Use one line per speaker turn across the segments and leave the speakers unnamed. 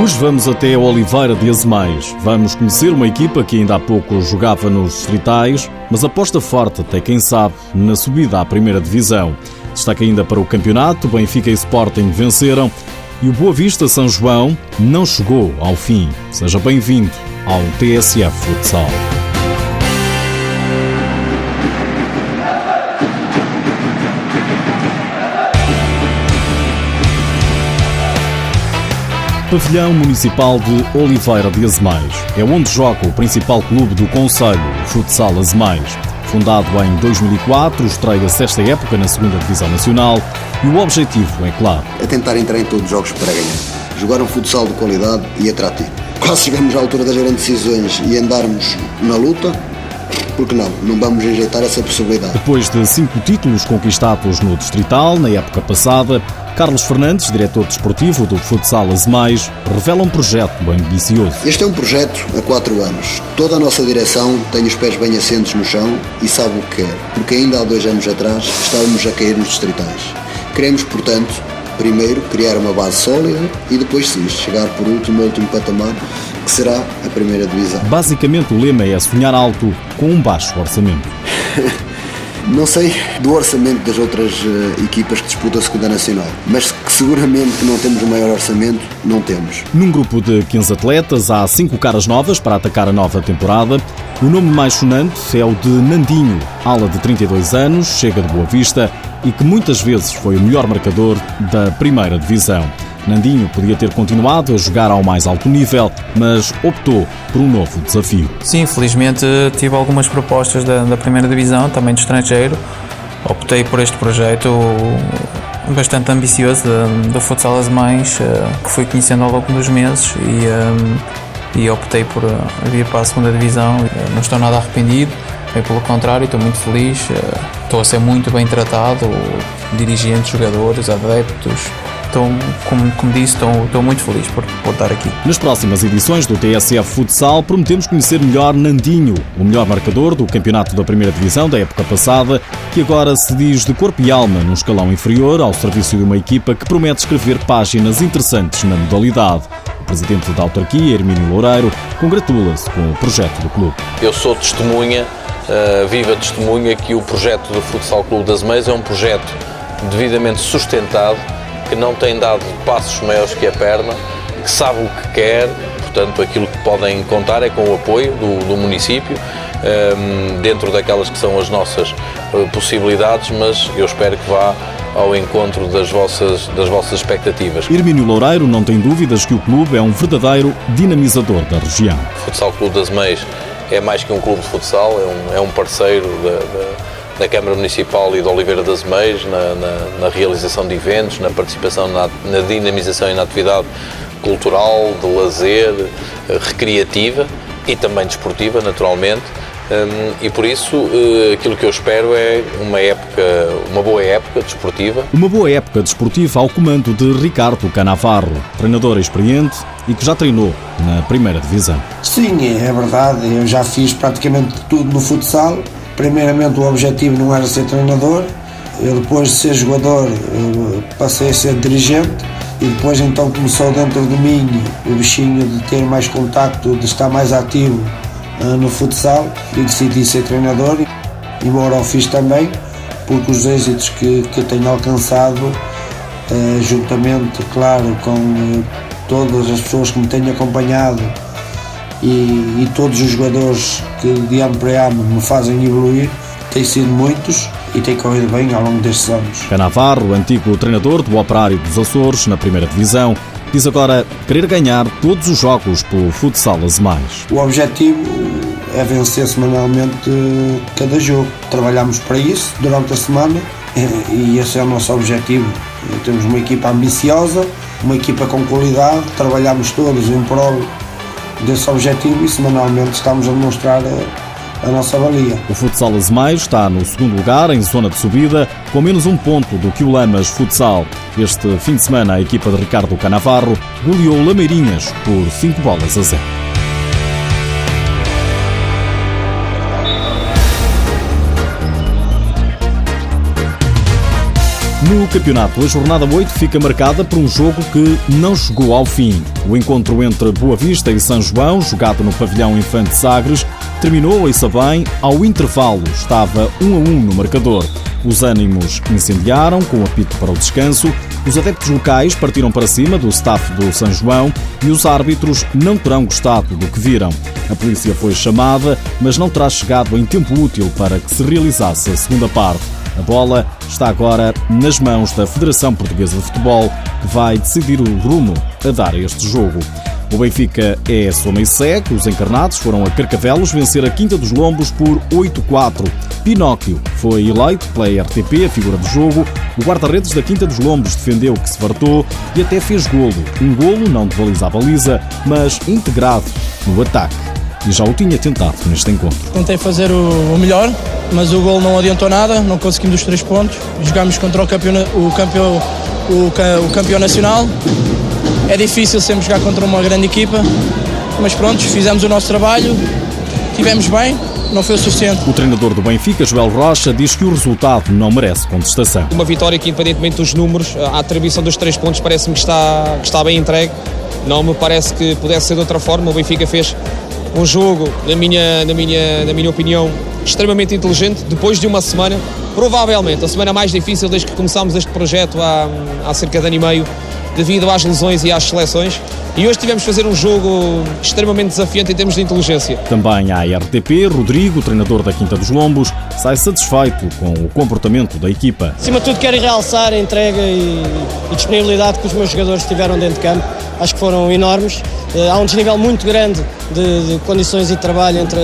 Hoje vamos até Oliveira de Azemais. Vamos conhecer uma equipa que ainda há pouco jogava nos distritais, mas aposta forte, até quem sabe, na subida à primeira divisão. Destaca ainda para o campeonato, Benfica e Sporting venceram e o Boa Vista São João não chegou ao fim. Seja bem-vindo ao TSF Futsal. Pavilhão Municipal de Oliveira de Azemais. É onde joga o principal clube do Conselho, o Futsal Azemais. Fundado em 2004, estreia-se esta época na segunda Divisão Nacional e o objetivo é claro.
É tentar entrar em todos os jogos para ganhar. Jogar um futsal de qualidade e atrativo. Quase chegamos à altura das grandes decisões e andarmos na luta, porque não, não vamos rejeitar essa possibilidade.
Depois de cinco títulos conquistados no Distrital na época passada, Carlos Fernandes, diretor desportivo do Futsal Azemais, revela um projeto bem ambicioso.
Este é um projeto há quatro anos. Toda a nossa direção tem os pés bem assentos no chão e sabe o que quer, porque ainda há dois anos atrás estávamos a cair nos distritais. Queremos, portanto, primeiro criar uma base sólida e depois sim chegar por último, último patamar, que será a primeira divisão.
Basicamente o lema é sonhar alto com um baixo orçamento.
Não sei do orçamento das outras uh, equipas que disputam a Segunda Nacional, mas que seguramente não temos o maior orçamento, não temos.
Num grupo de 15 atletas, há 5 caras novas para atacar a nova temporada. O nome mais sonante é o de Nandinho, ala de 32 anos, chega de Boa Vista e que muitas vezes foi o melhor marcador da primeira divisão. Nandinho podia ter continuado a jogar ao mais alto nível, mas optou por um novo desafio.
Sim, felizmente tive algumas propostas da, da primeira divisão, também de estrangeiro. Optei por este projeto bastante ambicioso do Futsal Azemais, eh, que fui conhecendo ao longo dos meses e, eh, e optei por eh, vir para a segunda divisão. Não estou nada arrependido, pelo contrário, estou muito feliz. Estou a ser muito bem tratado, dirigentes, jogadores, adeptos, Estou, como, como disse, estou, estou muito feliz por, por estar aqui.
Nas próximas edições do TSF Futsal, prometemos conhecer melhor Nandinho, o melhor marcador do campeonato da primeira divisão da época passada, que agora se diz de corpo e alma num escalão inferior ao serviço de uma equipa que promete escrever páginas interessantes na modalidade. O presidente da autarquia, Hermínio Loureiro, congratula-se com o projeto do clube.
Eu sou testemunha, uh, viva testemunha, que o projeto do Futsal Clube das Meias é um projeto devidamente sustentado que não tem dado passos maiores que a perna, que sabe o que quer, portanto, aquilo que podem contar é com o apoio do, do município, um, ehm, dentro daquelas que são as nossas uh, possibilidades, mas eu espero que vá ao encontro das vossas, das vossas expectativas.
Irmínio Loureiro não tem dúvidas que o clube é um verdadeiro dinamizador da região.
O Futsal Clube das Meias é mais que um clube de futsal, é um, é um parceiro da, da da Câmara Municipal e de Oliveira das Meias na, na, na, realização de eventos, na participação na, na, dinamização e na atividade cultural, de lazer, eh, recreativa e também desportiva, naturalmente. Um, e por isso uh, aquilo que eu espero é uma época, uma boa época desportiva.
Uma boa época desportiva ao comando de Ricardo Canavarro, treinador experiente e que já treinou na primeira divisão.
Sim, é verdade, eu já fiz praticamente tudo no futsal, primeiramente o objetivo não era ser treinador, eu depois de ser jogador passei a ser dirigente e depois então começou dentro de mim o bichinho de ter mais contacto, de estar mais ativo uh, no futsal e decidi ser treinador, embora o fiz também, porque os êxitos que, que tenho alcançado, uh, juntamente, claro, com todas as pessoas que me têm acompanhado e, e todos os jogadores que de ano para ano me fazem evoluir, têm sido muitos e tem corrido bem ao longo destes anos.
Canavarro, antigo treinador do Operário dos Açores na primeira divisão, diz agora querer ganhar todos os jogos pelo futsal mais.
O objetivo é vencer semanalmente cada jogo. Trabalhamos para isso durante a semana e esse é o nosso objetivo. Temos uma equipa ambiciosa, uma equipa com qualidade, trabalhamos todos em prol desse objetivo e semanalmente estamos a demonstrar a, a nossa valia.
O Futsal Azemais está no segundo lugar, em zona de subida, com menos um ponto do que o Lamas Futsal. Este fim de semana, a equipa de Ricardo Canavarro goleou Lameirinhas por 5 bolas a 0. No campeonato, a jornada 8 fica marcada por um jogo que não chegou ao fim. O encontro entre Boa Vista e São João, jogado no pavilhão Infante Sagres, terminou, a bem, ao intervalo. Estava 1 a 1 no marcador. Os ânimos incendiaram com apito para o descanso, os adeptos locais partiram para cima do staff do São João e os árbitros não terão gostado do que viram. A polícia foi chamada, mas não terá chegado em tempo útil para que se realizasse a segunda parte. A bola está agora nas mãos da Federação Portuguesa de Futebol, que vai decidir o rumo a dar a este jogo. O Benfica é soma e segue. Os encarnados foram a Carcavelos vencer a Quinta dos Lombos por 8-4. Pinóquio foi eleito pela RTP a figura do jogo. O guarda-redes da Quinta dos Lombos defendeu que se fartou e até fez golo. Um golo não de baliza a baliza, mas integrado no ataque. E já o tinha tentado neste encontro.
Tentei fazer o melhor, mas o gol não adiantou nada, não conseguimos os três pontos. Jogámos contra o campeão, o campeão, o, o campeão nacional. É difícil sempre jogar contra uma grande equipa, mas pronto, fizemos o nosso trabalho, tivemos bem, não foi o suficiente.
O treinador do Benfica, Joel Rocha, diz que o resultado não merece contestação.
Uma vitória que, independentemente dos números, a atribuição dos três pontos parece-me que está, que está bem entregue. Não me parece que pudesse ser de outra forma. O Benfica fez um jogo, na minha, na minha, na minha opinião, extremamente inteligente, depois de uma semana, provavelmente a semana mais difícil desde que começámos este projeto há, há cerca de ano e meio, devido às lesões e às seleções. E hoje tivemos de fazer um jogo extremamente desafiante em termos de inteligência.
Também à RTP, Rodrigo, treinador da Quinta dos Lombos, sai satisfeito com o comportamento da equipa.
Acima de tudo, quero realçar a entrega e, e disponibilidade que os meus jogadores tiveram dentro de campo. Acho que foram enormes. Eh, há um desnível muito grande de, de condições e de trabalho entre,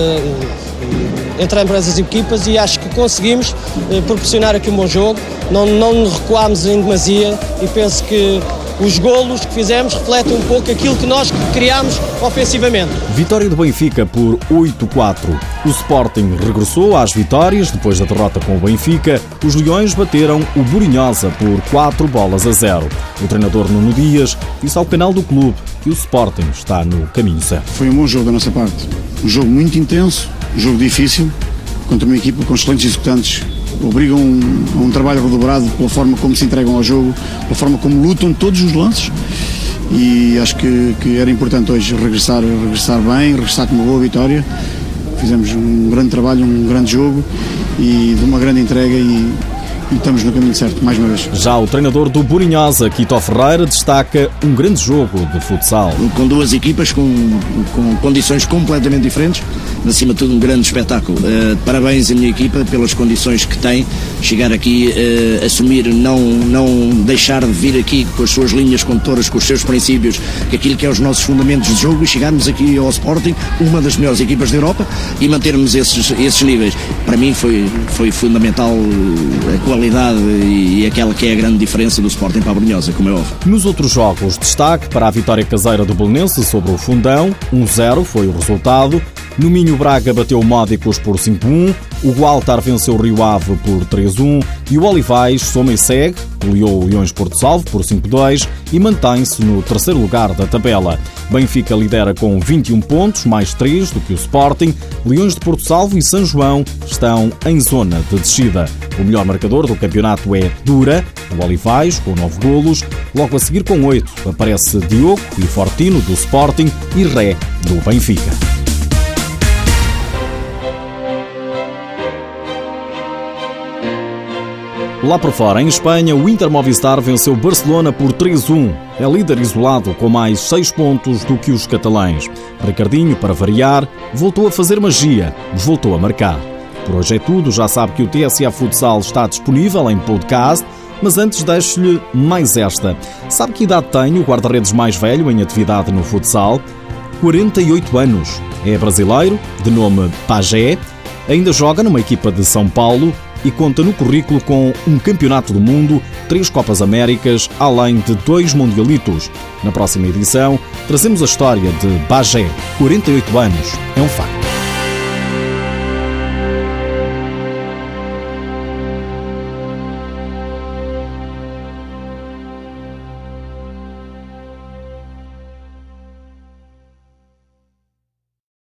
entre ambas as equipas e acho que conseguimos eh, proporcionar aqui um bom jogo. Não, não recuámos em demasia e penso que os golos que fizemos refletem um pouco aquilo que nós criámos ofensivamente.
Vitória do Benfica por 8-4. O Sporting regressou às vitórias depois da derrota com o Benfica. Os Leões bateram o Burinhosa por 4 bolas a 0. O treinador Nuno Dias disse ao canal do clube que o Sporting está no caminho certo.
Foi um bom jogo da nossa parte. Um jogo muito intenso, um jogo difícil, contra uma equipa com excelentes executantes obrigam a um, um trabalho redobrado pela forma como se entregam ao jogo, pela forma como lutam todos os lances. E acho que, que era importante hoje regressar, regressar bem, regressar com uma boa vitória. Fizemos um grande trabalho, um grande jogo e de uma grande entrega e, e estamos no caminho certo, mais uma vez.
Já o treinador do Burinhosa, Quito Ferreira, destaca um grande jogo de futsal.
Com duas equipas com, com condições completamente diferentes, acima de tudo um grande espetáculo. Uh, parabéns à minha equipa pelas condições que tem, chegar aqui, uh, assumir, não, não deixar de vir aqui com as suas linhas condutoras, com os seus princípios, que aquilo que é os nossos fundamentos de jogo e chegarmos aqui ao Sporting, uma das melhores equipas da Europa e mantermos esses, esses níveis. Para mim foi, foi fundamental a qualidade e aquela que é a grande diferença do Sporting para a Brunhosa, como é óbvio.
Nos outros jogos, destaque para a vitória caseira do Belenense sobre o Fundão, 1-0 foi o resultado. No Minho Braga bateu Módicos por 5-1, o Gualtar venceu o Rio Ave por 3-1 e o Olivais soma e segue, goleou o Leões Porto Salvo por 5-2 e mantém-se no terceiro lugar da tabela. Benfica lidera com 21 pontos, mais 3 do que o Sporting. Leões de Porto Salvo e São João estão em zona de descida. O melhor marcador do campeonato é Dura, o Olivais, com 9 golos. Logo a seguir, com 8, aparece Diogo e Fortino, do Sporting, e Ré, do Benfica. Lá por fora, em Espanha, o Inter Movistar venceu Barcelona por 3-1. É líder isolado com mais 6 pontos do que os catalães. Ricardinho, para variar, voltou a fazer magia, voltou a marcar. Por hoje é tudo, já sabe que o TSA Futsal está disponível em podcast, mas antes deixo-lhe mais esta. Sabe que idade tem o guarda-redes mais velho em atividade no futsal? 48 anos. É brasileiro, de nome Pagé, ainda joga numa equipa de São Paulo e conta no currículo com um Campeonato do Mundo, três Copas Américas, além de dois Mundialitos. Na próxima edição, trazemos a história de Bagé, 48 anos, é um facto.